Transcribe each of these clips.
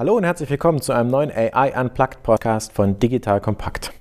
Hallo und herzlich willkommen zu einem neuen AI Unplugged Podcast von Digital Kompakt.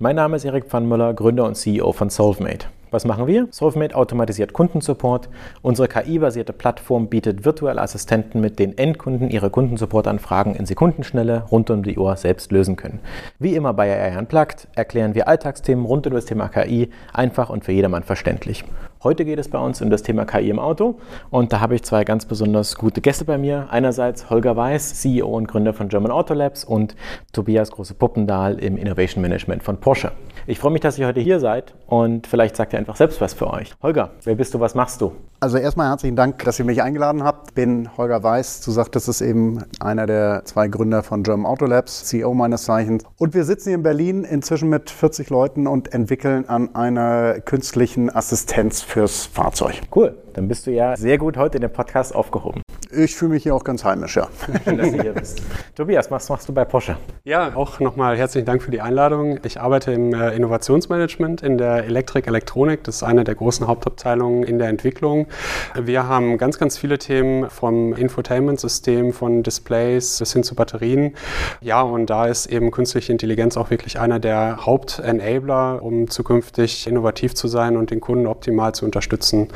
Mein Name ist Erik Pfannmüller, Gründer und CEO von Solvemate. Was machen wir? Solvemate automatisiert Kundensupport. Unsere KI-basierte Plattform bietet virtuelle Assistenten, mit denen Endkunden ihre Kundensupportanfragen in Sekundenschnelle rund um die Uhr selbst lösen können. Wie immer bei AI Unplugged erklären wir Alltagsthemen rund um das Thema KI einfach und für jedermann verständlich. Heute geht es bei uns um das Thema KI im Auto und da habe ich zwei ganz besonders gute Gäste bei mir. Einerseits Holger Weiß, CEO und Gründer von German Auto Labs und Tobias Große Puppendahl im Innovation Management von Porsche. Ich freue mich, dass ihr heute hier seid und vielleicht sagt ihr einfach selbst was für euch. Holger, wer bist du, was machst du? Also erstmal herzlichen Dank, dass ihr mich eingeladen habt. Bin Holger Weiß, du sagtest es eben, einer der zwei Gründer von German Auto Labs, CEO meines Zeichens. Und wir sitzen hier in Berlin inzwischen mit 40 Leuten und entwickeln an einer künstlichen Assistenz fürs Fahrzeug. Cool, dann bist du ja sehr gut heute in dem Podcast aufgehoben. Ich fühle mich hier auch ganz heimisch, ja. Schön, dass du hier bist. Tobias, was machst du bei Porsche? Ja, auch nochmal herzlichen Dank für die Einladung. Ich arbeite im äh, Innovationsmanagement in der Elektrik-Elektronik. Das ist eine der großen Hauptabteilungen in der Entwicklung. Wir haben ganz, ganz viele Themen vom Infotainment-System, von Displays bis hin zu Batterien. Ja, und da ist eben künstliche Intelligenz auch wirklich einer der Hauptenabler, um zukünftig innovativ zu sein und den Kunden optimal zu unterstützen.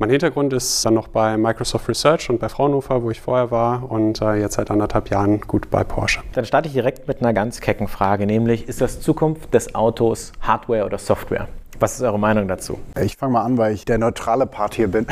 Mein Hintergrund ist dann noch bei Microsoft Research und bei Fraunhofer, wo ich vorher war und äh, jetzt seit anderthalb Jahren gut bei Porsche. Dann starte ich direkt mit einer ganz kecken Frage, nämlich ist das Zukunft des Autos Hardware oder Software? Was ist eure Meinung dazu? Ich fange mal an, weil ich der neutrale Part hier bin.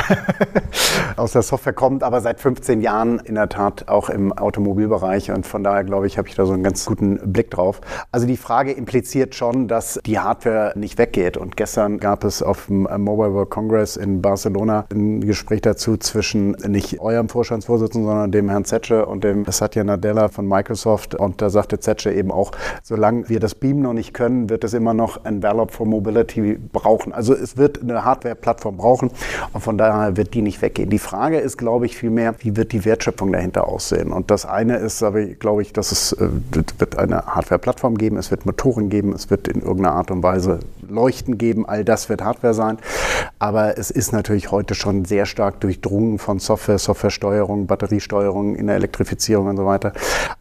Aus der Software kommt, aber seit 15 Jahren in der Tat auch im Automobilbereich. Und von daher glaube ich, habe ich da so einen ganz guten Blick drauf. Also die Frage impliziert schon, dass die Hardware nicht weggeht. Und gestern gab es auf dem Mobile World Congress in Barcelona ein Gespräch dazu zwischen nicht eurem Vorstandsvorsitzenden, sondern dem Herrn Zetsche und dem Satya Nadella von Microsoft. Und da sagte Zetsche eben auch, solange wir das Beam noch nicht können, wird es immer noch Envelop for Mobility brauchen. Also es wird eine Hardware-Plattform brauchen und von daher wird die nicht weggehen. Die Frage ist, glaube ich, vielmehr, wie wird die Wertschöpfung dahinter aussehen? Und das eine ist, glaube ich, dass es äh, wird eine Hardware-Plattform geben, es wird Motoren geben, es wird in irgendeiner Art und Weise Leuchten geben, all das wird Hardware sein. Aber es ist natürlich heute schon sehr stark durchdrungen von Software, Softwaresteuerung, Batteriesteuerung in der Elektrifizierung und so weiter.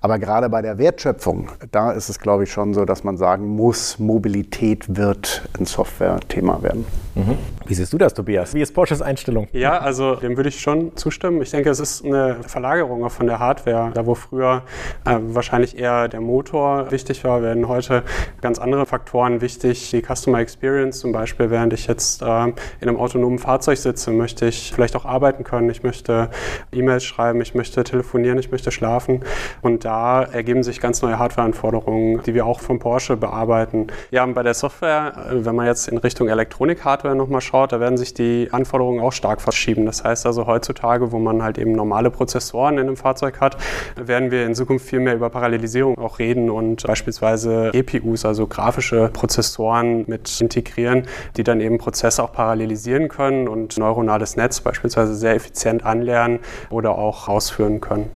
Aber gerade bei der Wertschöpfung, da ist es, glaube ich, schon so, dass man sagen muss, Mobilität wird ein Software-Thema werden. Mhm. Wie siehst du das, Tobias? Wie ist Porsches Einstellung? Ja, also dem würde ich schon zustimmen. Ich denke, es ist eine Verlagerung auch von der Hardware. Da, wo früher äh, wahrscheinlich eher der Motor wichtig war, werden heute ganz andere Faktoren wichtig. Die Customer Experience zum Beispiel, während ich jetzt äh, in einem autonomen Fahrzeug sitze, möchte ich vielleicht auch arbeiten können. Ich möchte E-Mails schreiben, ich möchte telefonieren, ich möchte schlafen. Und da ergeben sich ganz neue Hardwareanforderungen, die wir auch von Porsche bearbeiten. Ja, und bei der Software, äh, wenn man jetzt in Richtung Elektronik-Hardware nochmal schaut, da werden sich die Anforderungen auch stark verschieben. Das heißt also heutzutage, wo man halt eben normale Prozessoren in einem Fahrzeug hat, werden wir in Zukunft viel mehr über Parallelisierung auch reden und beispielsweise GPUs, also grafische Prozessoren mit integrieren, die dann eben Prozesse auch parallelisieren können und neuronales Netz beispielsweise sehr effizient anlernen oder auch ausführen können.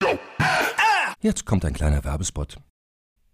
Jetzt kommt ein kleiner Werbespot.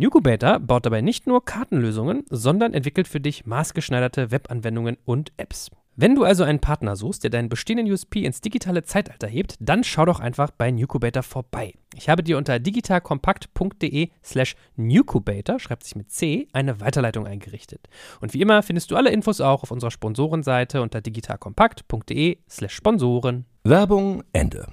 Nucubator baut dabei nicht nur Kartenlösungen, sondern entwickelt für dich maßgeschneiderte Webanwendungen und Apps. Wenn du also einen Partner suchst, der deinen bestehenden USP ins digitale Zeitalter hebt, dann schau doch einfach bei Nucubator vorbei. Ich habe dir unter digitalkompakt.de slash Nucubator, schreibt sich mit C, eine Weiterleitung eingerichtet. Und wie immer findest du alle Infos auch auf unserer Sponsorenseite unter digitalkompakt.de slash Sponsoren. Werbung Ende.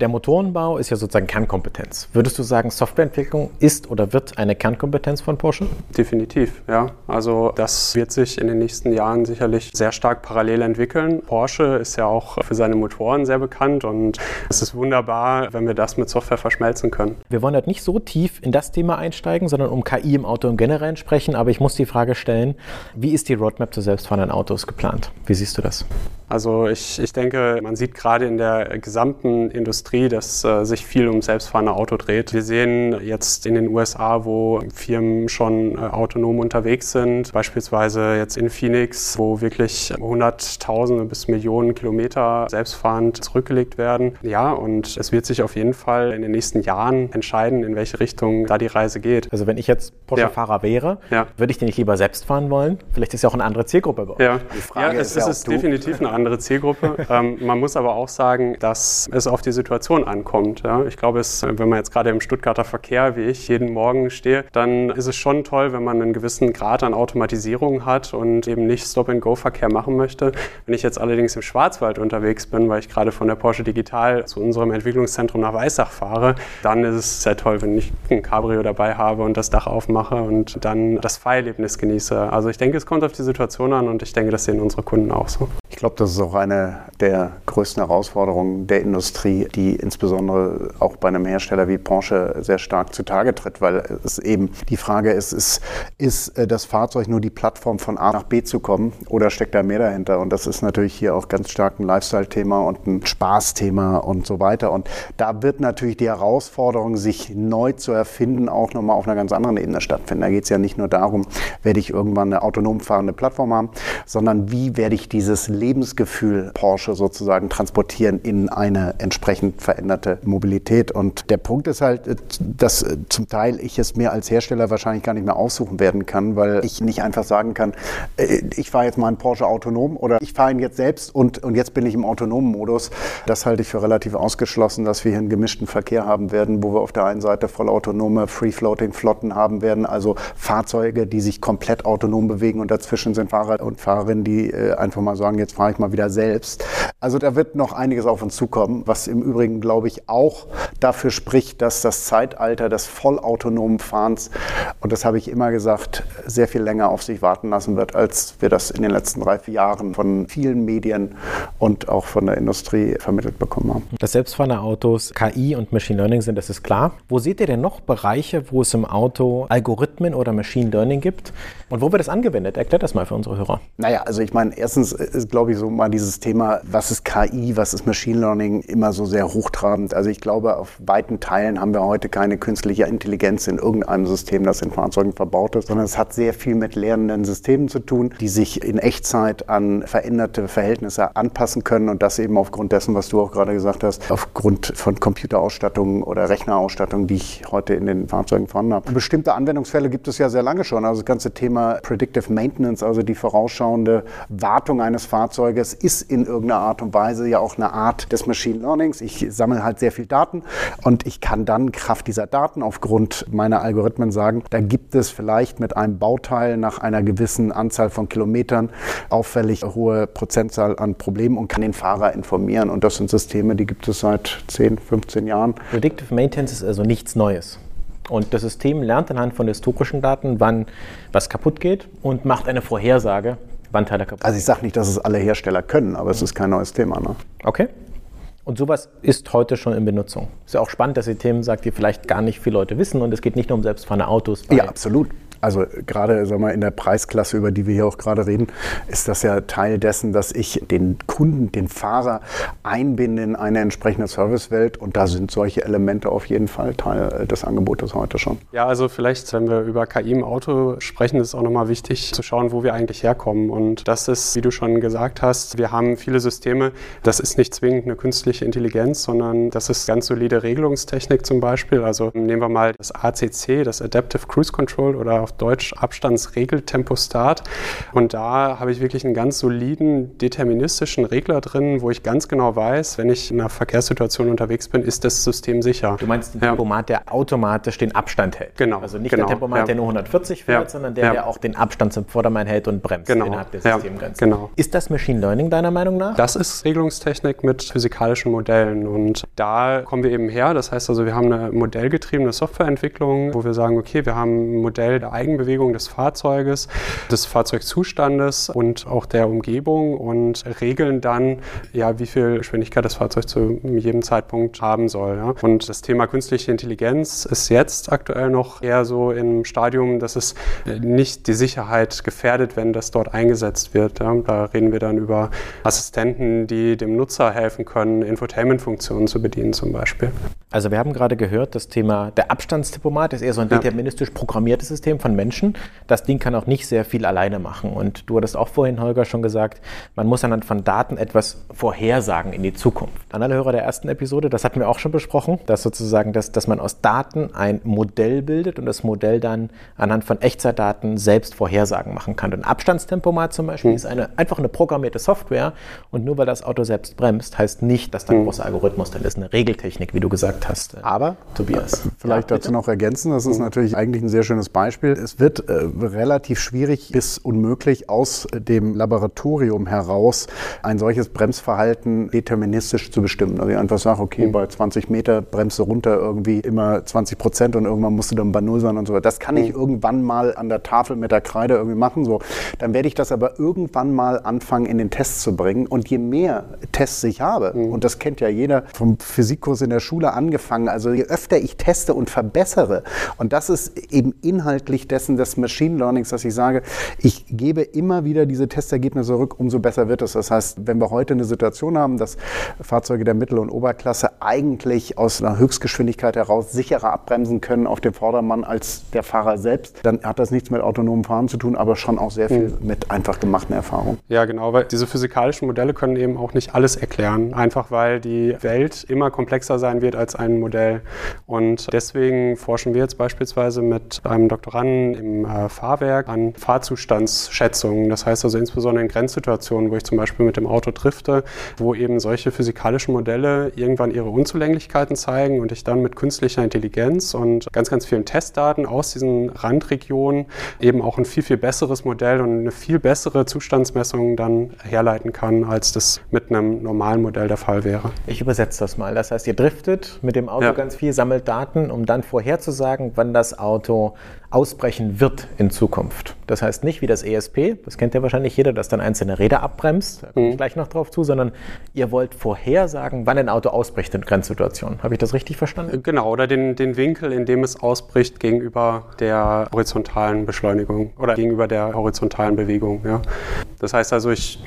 Der Motorenbau ist ja sozusagen Kernkompetenz. Würdest du sagen, Softwareentwicklung ist oder wird eine Kernkompetenz von Porsche? Definitiv, ja. Also das wird sich in den nächsten Jahren sicherlich sehr stark parallel entwickeln. Porsche ist ja auch für seine Motoren sehr bekannt und es ist wunderbar, wenn wir das mit Software verschmelzen können. Wir wollen halt nicht so tief in das Thema einsteigen, sondern um KI im Auto im Generellen sprechen. Aber ich muss die Frage stellen, wie ist die Roadmap zu selbstfahrenden Autos geplant? Wie siehst du das? Also ich, ich denke, man sieht gerade in der gesamten Industrie, dass äh, sich viel um selbstfahrende Auto dreht. Wir sehen jetzt in den USA, wo Firmen schon äh, autonom unterwegs sind, beispielsweise jetzt in Phoenix, wo wirklich Hunderttausende bis Millionen Kilometer selbstfahrend zurückgelegt werden. Ja, und es wird sich auf jeden Fall in den nächsten Jahren entscheiden, in welche Richtung da die Reise geht. Also wenn ich jetzt Porsche-Fahrer ja. wäre, ja. würde ich den nicht lieber selbst fahren wollen? Vielleicht ist ja auch eine andere Zielgruppe bei euch. Ja, die Frage ja es ist, ist definitiv eine andere Zielgruppe. ähm, man muss aber auch sagen, dass es auf die Situation ankommt. Ja? Ich glaube, es, wenn man jetzt gerade im Stuttgarter Verkehr wie ich jeden Morgen stehe, dann ist es schon toll, wenn man einen gewissen Grad an Automatisierung hat und eben nicht Stop-and-Go-Verkehr machen möchte. Wenn ich jetzt allerdings im Schwarzwald unterwegs bin, weil ich gerade von der Porsche Digital zu unserem Entwicklungszentrum nach Weissach fahre, dann ist es sehr toll, wenn ich ein Cabrio dabei habe und das Dach aufmache und dann das Fahrerlebnis genieße. Also ich denke, es kommt auf die Situation an und ich denke, das sehen unsere Kunden auch so. Ich glaube, das ist auch eine der größten Herausforderungen der Industrie, die insbesondere auch bei einem Hersteller wie Porsche sehr stark zutage tritt, weil es eben die Frage ist, ist, ist äh, das Fahrzeug nur die Plattform von A nach B zu kommen oder steckt da mehr dahinter? Und das ist natürlich hier auch ganz stark ein Lifestyle-Thema und ein Spaßthema und so weiter. Und da wird natürlich die Herausforderung, sich neu zu erfinden, auch nochmal auf einer ganz anderen Ebene stattfinden. Da geht es ja nicht nur darum, werde ich irgendwann eine autonom fahrende Plattform haben, sondern wie werde ich dieses Lebensgefühl Porsche sozusagen transportieren in eine entsprechend veränderte Mobilität. Und der Punkt ist halt, dass zum Teil ich es mir als Hersteller wahrscheinlich gar nicht mehr aussuchen werden kann, weil ich nicht einfach sagen kann, äh, ich fahre jetzt mal einen Porsche autonom oder ich fahre ihn jetzt selbst und, und jetzt bin ich im autonomen Modus. Das halte ich für relativ ausgeschlossen, dass wir hier einen gemischten Verkehr haben werden, wo wir auf der einen Seite vollautonome Free-Floating-Flotten haben werden, also Fahrzeuge, die sich komplett autonom bewegen und dazwischen sind Fahrer und Fahrerinnen, die äh, einfach mal sagen, jetzt jetzt fahre ich mal wieder selbst. Also da wird noch einiges auf uns zukommen, was im Übrigen, glaube ich, auch dafür spricht, dass das Zeitalter des vollautonomen Fahrens, und das habe ich immer gesagt, sehr viel länger auf sich warten lassen wird, als wir das in den letzten drei, vier Jahren von vielen Medien und auch von der Industrie vermittelt bekommen haben. Dass selbstfahrende Autos KI und Machine Learning sind, das ist klar. Wo seht ihr denn noch Bereiche, wo es im Auto Algorithmen oder Machine Learning gibt? Und wo wird das angewendet? Erklärt das mal für unsere Hörer. Naja, also ich meine, erstens ist, glaube glaube ich, so mal dieses Thema, was ist KI, was ist Machine Learning, immer so sehr hochtrabend. Also ich glaube, auf weiten Teilen haben wir heute keine künstliche Intelligenz in irgendeinem System, das in Fahrzeugen verbaut ist, sondern es hat sehr viel mit lernenden Systemen zu tun, die sich in Echtzeit an veränderte Verhältnisse anpassen können und das eben aufgrund dessen, was du auch gerade gesagt hast, aufgrund von Computerausstattungen oder Rechnerausstattungen, die ich heute in den Fahrzeugen vorhanden habe. Bestimmte Anwendungsfälle gibt es ja sehr lange schon. Also das ganze Thema Predictive Maintenance, also die vorausschauende Wartung eines Fahrzeugs, Fahrzeuges ist in irgendeiner Art und Weise ja auch eine Art des Machine Learnings. Ich sammle halt sehr viel Daten und ich kann dann Kraft dieser Daten aufgrund meiner Algorithmen sagen, da gibt es vielleicht mit einem Bauteil nach einer gewissen Anzahl von Kilometern auffällig hohe Prozentzahl an Problemen und kann den Fahrer informieren. Und das sind Systeme, die gibt es seit 10, 15 Jahren. Predictive Maintenance ist also nichts Neues. Und das System lernt anhand von historischen Daten, wann was kaputt geht und macht eine Vorhersage, Wandteile kaputt. Also ich sage nicht, dass es alle Hersteller können, aber es ist kein neues Thema. Ne? Okay. Und sowas ist heute schon in Benutzung. Ist ja auch spannend, dass ihr Themen sagt, die vielleicht gar nicht viele Leute wissen. Und es geht nicht nur um selbstfahrende Autos. Ja, absolut. Also gerade sag mal, in der Preisklasse, über die wir hier auch gerade reden, ist das ja Teil dessen, dass ich den Kunden, den Fahrer einbinde in eine entsprechende Servicewelt und da sind solche Elemente auf jeden Fall Teil des Angebotes heute schon. Ja, also vielleicht, wenn wir über KI im Auto sprechen, ist es auch nochmal wichtig zu schauen, wo wir eigentlich herkommen. Und das ist, wie du schon gesagt hast, wir haben viele Systeme, das ist nicht zwingend eine künstliche Intelligenz, sondern das ist ganz solide Regelungstechnik zum Beispiel. Also nehmen wir mal das ACC, das Adaptive Cruise Control oder auf Deutsch Abstandsregeltempostat. Und da habe ich wirklich einen ganz soliden deterministischen Regler drin, wo ich ganz genau weiß, wenn ich in einer Verkehrssituation unterwegs bin, ist das System sicher. Du meinst den ja. Tempomat, der automatisch den Abstand hält? Genau. Also nicht genau. der Tempomat, ja. der nur 140 fährt, ja. sondern der, der auch den Abstand zum Vordermann hält und bremst genau. innerhalb der Systemgrenze. Genau. Ist das Machine Learning deiner Meinung nach? Das ist Regelungstechnik mit physikalischen Modellen und da kommen wir eben her. Das heißt also, wir haben eine modellgetriebene Softwareentwicklung, wo wir sagen, okay, wir haben ein Modell der Eigenbewegung des Fahrzeuges, des Fahrzeugzustandes und auch der Umgebung und regeln dann, ja, wie viel Geschwindigkeit das Fahrzeug zu jedem Zeitpunkt haben soll. Ja. Und das Thema künstliche Intelligenz ist jetzt aktuell noch eher so im Stadium, dass es nicht die Sicherheit gefährdet, wenn das dort eingesetzt wird. Ja. Da reden wir dann über Assistenten, die dem Nutzer helfen können, Infotainment-Funktionen zu bedienen zum Beispiel. Also wir haben gerade gehört, das Thema der Abstandstippomat ist eher so ein deterministisch programmiertes System von Menschen. Das Ding kann auch nicht sehr viel alleine machen. Und du hattest auch vorhin, Holger, schon gesagt, man muss anhand von Daten etwas vorhersagen in die Zukunft. An alle Hörer der ersten Episode, das hatten wir auch schon besprochen, dass sozusagen, dass, dass man aus Daten ein Modell bildet und das Modell dann anhand von Echtzeitdaten selbst Vorhersagen machen kann. Und ein Abstandstempomat zum Beispiel mhm. ist eine, einfach eine programmierte Software und nur weil das Auto selbst bremst, heißt nicht, dass da ein mhm. großer Algorithmus drin ist. Eine Regeltechnik, wie du gesagt hast. Aber, Tobias. Vielleicht ja, dazu noch ergänzen, das ist mhm. natürlich eigentlich ein sehr schönes Beispiel. Es wird äh, relativ schwierig bis unmöglich aus dem Laboratorium heraus ein solches Bremsverhalten deterministisch zu bestimmen. Also ich einfach sage, okay, mhm. bei 20 Meter bremst du runter irgendwie immer 20 Prozent und irgendwann musst du dann bei Null sein und so weiter. Das kann ich mhm. irgendwann mal an der Tafel mit der Kreide irgendwie machen. So. Dann werde ich das aber irgendwann mal anfangen, in den Test zu bringen. Und je mehr Tests ich habe, mhm. und das kennt ja jeder vom Physikkurs in der Schule angefangen, also je öfter ich teste und verbessere, und das ist eben inhaltlich dessen des Machine Learnings, dass ich sage, ich gebe immer wieder diese Testergebnisse zurück, umso besser wird es. Das heißt, wenn wir heute eine Situation haben, dass Fahrzeuge der Mittel- und Oberklasse eigentlich aus einer Höchstgeschwindigkeit heraus sicherer abbremsen können auf dem Vordermann als der Fahrer selbst, dann hat das nichts mit autonomem Fahren zu tun, aber schon auch sehr viel mhm. mit einfach gemachten Erfahrungen. Ja, genau, weil diese physikalischen Modelle können eben auch nicht alles erklären, einfach weil die Welt immer komplexer sein wird als ein Modell. Und deswegen forschen wir jetzt beispielsweise mit einem Doktoranden im äh, Fahrwerk an Fahrzustandsschätzungen. Das heißt also insbesondere in Grenzsituationen, wo ich zum Beispiel mit dem Auto drifte, wo eben solche physikalischen Modelle irgendwann ihre Unzulänglichkeiten zeigen und ich dann mit künstlicher Intelligenz und ganz, ganz vielen Testdaten aus diesen Randregionen eben auch ein viel, viel besseres Modell und eine viel bessere Zustandsmessung dann herleiten kann, als das mit einem normalen Modell der Fall wäre. Ich übersetze das mal. Das heißt, ihr driftet mit dem Auto ja. ganz viel, sammelt Daten, um dann vorherzusagen, wann das Auto ausbrechen wird in Zukunft. Das heißt nicht wie das ESP, das kennt ja wahrscheinlich jeder, dass dann einzelne Räder abbremst, da komme ich mhm. gleich noch drauf zu, sondern ihr wollt vorhersagen, wann ein Auto ausbricht in Grenzsituationen. Habe ich das richtig verstanden? Genau, oder den, den Winkel, in dem es ausbricht gegenüber der horizontalen Beschleunigung oder gegenüber der horizontalen Bewegung. Ja. Das heißt also, ich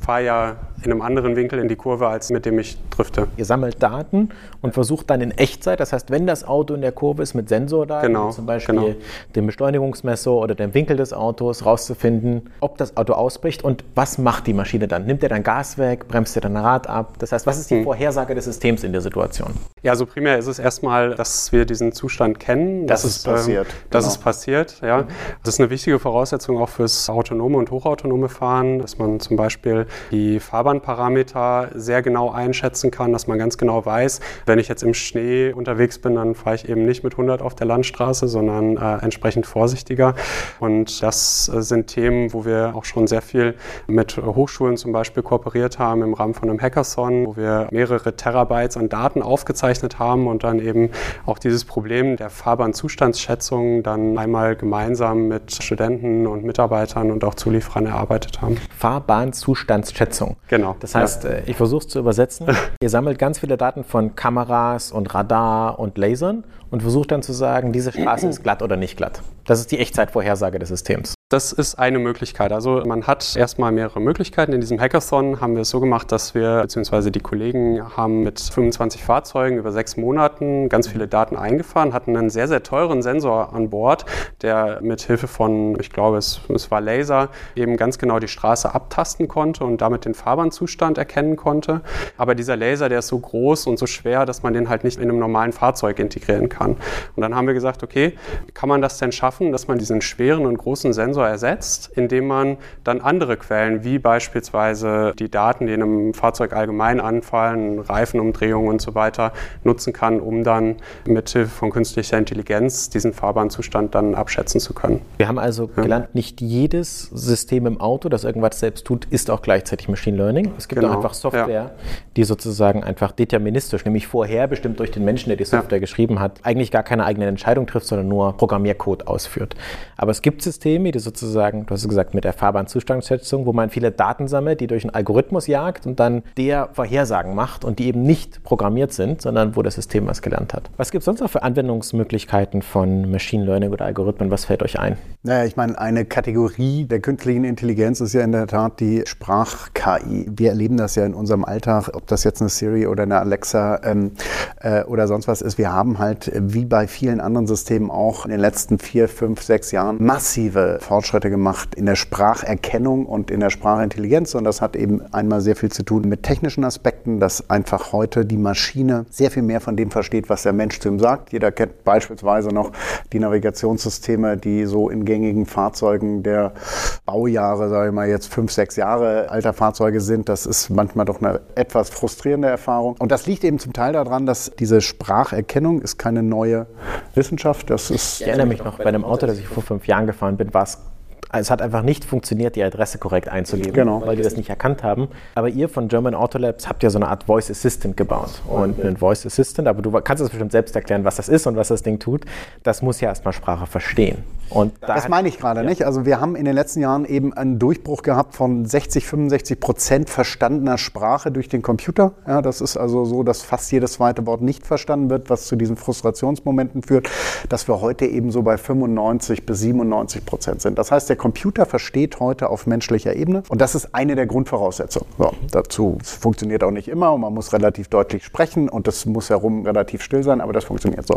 fahre ja in einem anderen Winkel in die Kurve, als mit dem ich drifte. Ihr sammelt Daten und versucht dann in Echtzeit, das heißt, wenn das Auto in der Kurve ist mit Sensordaten, genau, zum Beispiel genau. dem Beschleunigungsmesser oder dem Winkel des Autos, rauszufinden, ob das Auto ausbricht und was macht die Maschine dann? Nimmt er dann Gas weg, bremst er dann Rad ab? Das heißt, was ist die hm. Vorhersage des Systems in der Situation? Ja, also primär ist es erstmal, dass wir diesen Zustand kennen. Das ist ähm, passiert. Ähm, dass genau. es passiert, ja. Mhm. Das ist eine wichtige Voraussetzung auch fürs autonome und hochautonome Fahren, dass man zum Beispiel die Fahrbahnparameter sehr genau einschätzen kann, dass man ganz genau weiß, wenn ich jetzt im Schnee unterwegs bin, dann fahre ich eben nicht mit 100 auf der Landstraße, sondern äh, entsprechend vorsichtiger. Und das äh, sind Themen, wo wir auch schon sehr viel mit Hochschulen zum Beispiel kooperiert haben im Rahmen von einem Hackathon, wo wir mehrere Terabytes an Daten aufgezeichnet haben und dann eben auch dieses Problem der Fahrbahnzustandsschätzung dann einmal gemeinsam mit Studenten und Mitarbeitern und auch Zulieferern erarbeitet haben. Fahrbahnzustandsschätzung. Genau. Das heißt, ja. Äh, ich versuche es zu übersetzen. Ihr sammelt ganz viele Daten von Kameras und Radar und Lasern und versucht dann zu sagen, diese Straße ist glatt oder nicht glatt. Das ist die Echtzeitvorhersage des Systems. Das ist eine Möglichkeit. Also man hat erstmal mehrere Möglichkeiten. In diesem Hackathon haben wir es so gemacht, dass wir, beziehungsweise die Kollegen haben mit 25 Fahrzeugen über sechs Monaten ganz viele Daten eingefahren, hatten einen sehr, sehr teuren Sensor an Bord, der mit Hilfe von, ich glaube, es, es war Laser, eben ganz genau die Straße abtasten konnte und damit den Fahrbahnzustand erkennen konnte. Aber dieser Laser, der ist so groß und so schwer, dass man den halt nicht in einem normalen Fahrzeug integrieren kann. Und dann haben wir gesagt, okay, kann man das denn schaffen, dass man diesen schweren und großen Sensor ersetzt, indem man dann andere Quellen, wie beispielsweise die Daten, die in einem Fahrzeug allgemein anfallen, Reifenumdrehungen und so weiter, nutzen kann, um dann mithilfe von künstlicher Intelligenz diesen Fahrbahnzustand dann abschätzen zu können. Wir haben also ja. gelernt, nicht jedes System im Auto, das irgendwas selbst tut, ist auch gleichzeitig Machine Learning. Es gibt genau. auch einfach Software, ja. die sozusagen einfach deterministisch, nämlich vorherbestimmt durch den Menschen, der die Software ja. geschrieben hat, eigentlich gar keine eigene Entscheidung trifft, sondern nur Programmiercode ausführt. Aber es gibt Systeme, die sozusagen, du hast gesagt, mit der Fahrbahnzustandsschätzung, wo man viele Daten sammelt, die durch einen Algorithmus jagt und dann der Vorhersagen macht und die eben nicht programmiert sind, sondern wo das System was gelernt hat. Was gibt es sonst noch für Anwendungsmöglichkeiten von Machine Learning oder Algorithmen? Was fällt euch ein? Naja, ich meine, eine Kategorie der künstlichen Intelligenz ist ja in der Tat die Sprach-KI. Wir erleben das ja in unserem Alltag, ob das jetzt eine Siri oder eine Alexa ähm, äh, oder sonst was ist. Wir haben halt, wie bei vielen anderen Systemen auch in den letzten vier, fünf, sechs Jahren massive Fortschritte gemacht in der Spracherkennung und in der Sprachintelligenz. Und das hat eben einmal sehr viel zu tun mit technischen Aspekten, dass einfach heute die Maschine sehr viel mehr von dem versteht, was der Mensch zu ihm sagt. Jeder kennt beispielsweise noch die Navigationssysteme, die so in gängigen Fahrzeugen der Baujahre, sage ich mal jetzt fünf, sechs Jahre alter Fahrzeuge sind. Das ist manchmal doch eine etwas frustrierende Erfahrung. Und das liegt eben zum Teil daran, dass diese Spracherkennung ist keine neue Wissenschaft. Das ist ich erinnere mich noch bei einem Auto, das ich vor fünf Jahren gefahren bin, war es es hat einfach nicht funktioniert, die Adresse korrekt einzugeben, genau. weil die das nicht erkannt haben. Aber ihr von German Auto Labs habt ja so eine Art Voice Assistant gebaut. Und ein Voice Assistant, aber du kannst es bestimmt selbst erklären, was das ist und was das Ding tut. Das muss ja erstmal Sprache verstehen. Und da das meine ich gerade ja. nicht. Also wir haben in den letzten Jahren eben einen Durchbruch gehabt von 60, 65 Prozent verstandener Sprache durch den Computer. Ja, das ist also so, dass fast jedes zweite Wort nicht verstanden wird, was zu diesen Frustrationsmomenten führt, dass wir heute eben so bei 95 bis 97 Prozent sind. Das heißt, der Computer versteht heute auf menschlicher Ebene und das ist eine der Grundvoraussetzungen. So, dazu funktioniert auch nicht immer und man muss relativ deutlich sprechen und das muss herum relativ still sein, aber das funktioniert so.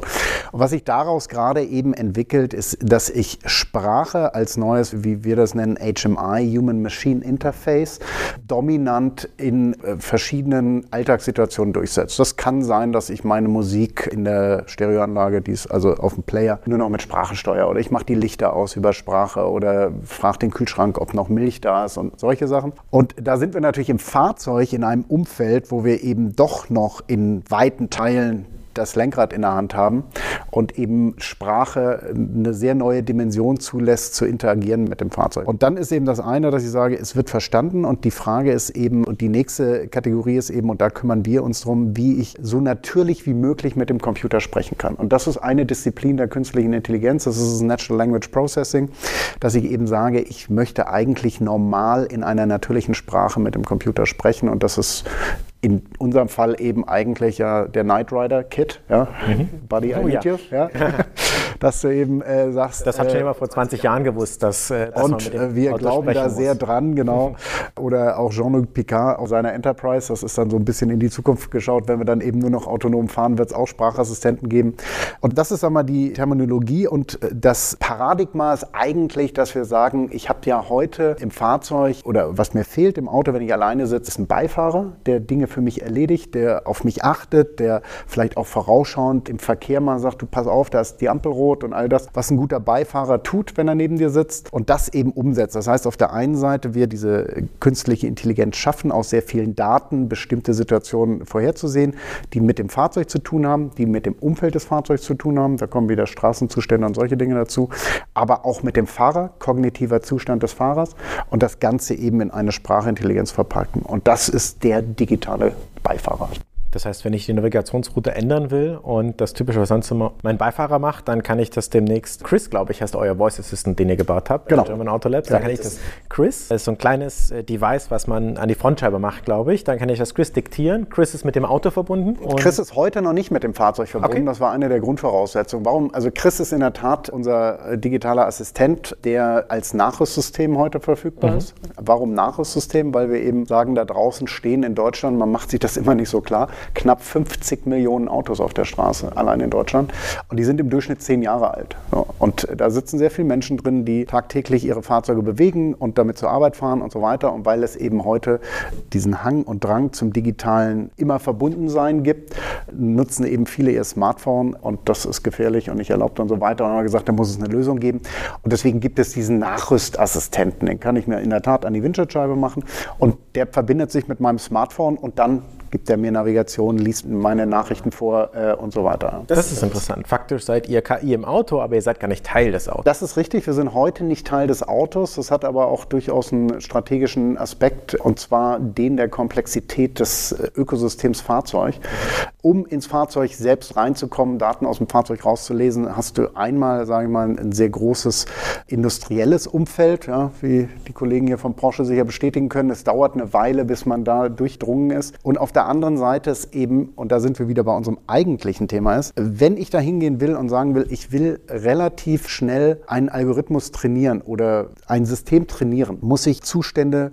Und was sich daraus gerade eben entwickelt, ist, dass ich Sprache als neues, wie wir das nennen, HMI, Human Machine Interface, dominant in äh, verschiedenen Alltagssituationen durchsetze. Das kann sein, dass ich meine Musik in der Stereoanlage, die ist also auf dem Player, nur noch mit Sprache steuere oder ich mache die Lichter aus über Sprache oder frage den Kühlschrank, ob noch Milch da ist und solche Sachen. Und da sind wir natürlich im Fahrzeug in einem Umfeld, wo wir eben doch noch in weiten Teilen das Lenkrad in der Hand haben und eben Sprache eine sehr neue Dimension zulässt, zu interagieren mit dem Fahrzeug. Und dann ist eben das eine, dass ich sage, es wird verstanden und die Frage ist eben, und die nächste Kategorie ist eben, und da kümmern wir uns darum, wie ich so natürlich wie möglich mit dem Computer sprechen kann. Und das ist eine Disziplin der künstlichen Intelligenz, das ist das Natural Language Processing, dass ich eben sage, ich möchte eigentlich normal in einer natürlichen Sprache mit dem Computer sprechen und das ist in unserem Fall eben eigentlich ja der Knight Rider Kit, ja, mhm. Buddy oh, I Need ja. You, ja. dass du eben äh, sagst. Das hat schon äh, immer vor 20 Jahren gewusst, dass, äh, dass und äh, wir Auto glauben da muss. sehr dran, genau. Oder auch Jean-Luc Picard auf seiner Enterprise, das ist dann so ein bisschen in die Zukunft geschaut, wenn wir dann eben nur noch autonom fahren, wird es auch Sprachassistenten geben. Und das ist einmal die Terminologie und äh, das Paradigma ist eigentlich, dass wir sagen, ich habe ja heute im Fahrzeug oder was mir fehlt im Auto, wenn ich alleine sitze, ist ein Beifahrer, der Dinge für mich erledigt, der auf mich achtet, der vielleicht auch vorausschauend im Verkehr mal sagt, du pass auf, da ist die Ampel rot und all das, was ein guter Beifahrer tut, wenn er neben dir sitzt und das eben umsetzt. Das heißt, auf der einen Seite wir diese künstliche Intelligenz schaffen, aus sehr vielen Daten bestimmte Situationen vorherzusehen, die mit dem Fahrzeug zu tun haben, die mit dem Umfeld des Fahrzeugs zu tun haben. Da kommen wieder Straßenzustände und solche Dinge dazu, aber auch mit dem Fahrer, kognitiver Zustand des Fahrers und das Ganze eben in eine Sprachintelligenz verpacken. Und das ist der digitale Beifahrer. Das heißt, wenn ich die Navigationsroute ändern will und das typische, was sonst immer mein Beifahrer macht, dann kann ich das demnächst, Chris, glaube ich, heißt euer Voice Assistant, den ihr gebaut habt, genau. German Auto Labs, ja, dann kann ich das Chris, das ist so ein kleines äh, Device, was man an die Frontscheibe macht, glaube ich, dann kann ich das Chris diktieren. Chris ist mit dem Auto verbunden. Chris ist heute noch nicht mit dem Fahrzeug verbunden, okay. das war eine der Grundvoraussetzungen. Warum? Also Chris ist in der Tat unser äh, digitaler Assistent, der als Nachrüstsystem heute verfügbar mhm. ist. Warum Nachrüstsystem? Weil wir eben sagen, da draußen stehen in Deutschland, man macht sich das immer nicht so klar, knapp 50 Millionen Autos auf der Straße, allein in Deutschland. Und die sind im Durchschnitt zehn Jahre alt. Und da sitzen sehr viele Menschen drin, die tagtäglich ihre Fahrzeuge bewegen und damit zur Arbeit fahren und so weiter. Und weil es eben heute diesen Hang und Drang zum digitalen immer verbunden sein gibt, nutzen eben viele ihr Smartphone und das ist gefährlich und nicht erlaubt und so weiter. Und haben gesagt, da muss es eine Lösung geben. Und deswegen gibt es diesen Nachrüstassistenten. Den kann ich mir in der Tat an die Windschutzscheibe machen und der verbindet sich mit meinem Smartphone und dann gibt er mir Navigation, liest meine Nachrichten vor äh, und so weiter. Das, das ist interessant. Faktisch seid ihr KI im Auto, aber ihr seid gar nicht Teil des Autos. Das ist richtig. Wir sind heute nicht Teil des Autos. Das hat aber auch durchaus einen strategischen Aspekt und zwar den der Komplexität des äh, Ökosystems Fahrzeug. Um ins Fahrzeug selbst reinzukommen, Daten aus dem Fahrzeug rauszulesen, hast du einmal, sage ich mal, ein sehr großes industrielles Umfeld, ja, wie die Kollegen hier von Porsche sicher bestätigen können. Es dauert eine Weile, bis man da durchdrungen ist. Und auf der der anderen Seite ist eben, und da sind wir wieder bei unserem eigentlichen Thema ist, wenn ich da hingehen will und sagen will, ich will relativ schnell einen Algorithmus trainieren oder ein System trainieren, muss ich Zustände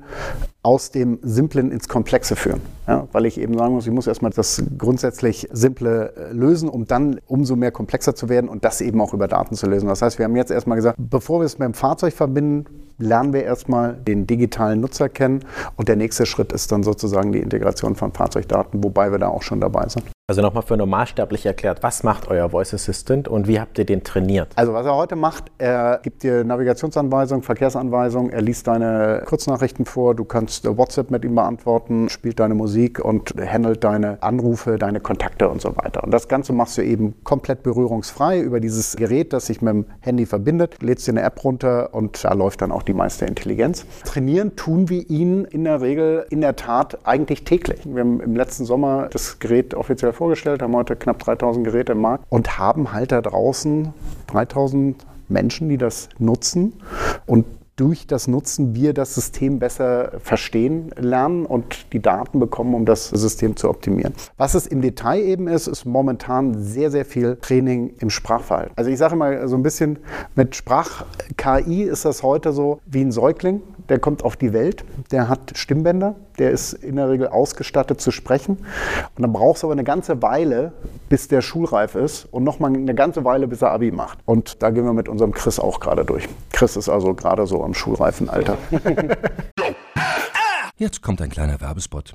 aus dem Simplen ins Komplexe führen. Ja, weil ich eben sagen muss, ich muss erstmal das grundsätzlich Simple äh, lösen, um dann umso mehr komplexer zu werden und das eben auch über Daten zu lösen. Das heißt, wir haben jetzt erstmal gesagt, bevor wir es mit dem Fahrzeug verbinden, lernen wir erstmal den digitalen Nutzer kennen und der nächste Schritt ist dann sozusagen die Integration von Fahrzeugdaten, wobei wir da auch schon dabei sind. Also nochmal für Normalsterblich erklärt, was macht euer Voice Assistant und wie habt ihr den trainiert? Also was er heute macht, er gibt dir Navigationsanweisungen, Verkehrsanweisungen, er liest deine Kurznachrichten vor, du kannst WhatsApp mit ihm beantworten, spielt deine Musik und handelt deine Anrufe, deine Kontakte und so weiter. Und das Ganze machst du eben komplett berührungsfrei über dieses Gerät, das sich mit dem Handy verbindet, lädst dir eine App runter und da läuft dann auch die meiste Intelligenz. Trainieren tun wir ihn in der Regel in der Tat eigentlich täglich. Wir haben im letzten Sommer das Gerät offiziell vorgestellt, haben heute knapp 3000 Geräte im Markt und haben halt da draußen 3000 Menschen, die das nutzen und durch das Nutzen wir das System besser verstehen lernen und die Daten bekommen, um das System zu optimieren. Was es im Detail eben ist, ist momentan sehr, sehr viel Training im Sprachverhalten. Also ich sage mal so ein bisschen, mit Sprach-KI ist das heute so wie ein Säugling, der kommt auf die Welt, der hat Stimmbänder, der ist in der Regel ausgestattet zu sprechen. Und dann braucht es aber eine ganze Weile, bis der schulreif ist und nochmal eine ganze Weile, bis er Abi macht. Und da gehen wir mit unserem Chris auch gerade durch. Chris ist also gerade so am schulreifen Alter. Jetzt kommt ein kleiner Werbespot.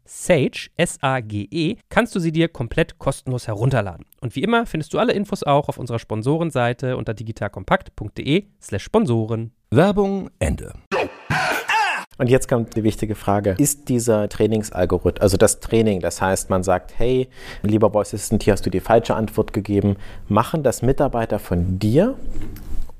Sage, S-A-G-E, kannst du sie dir komplett kostenlos herunterladen. Und wie immer findest du alle Infos auch auf unserer Sponsorenseite unter digitalkompakt.de slash Sponsoren. Werbung Ende. Und jetzt kommt die wichtige Frage. Ist dieser Trainingsalgorithmus, also das Training, das heißt, man sagt, hey, lieber Voice Assistant, hier hast du die falsche Antwort gegeben, machen das Mitarbeiter von dir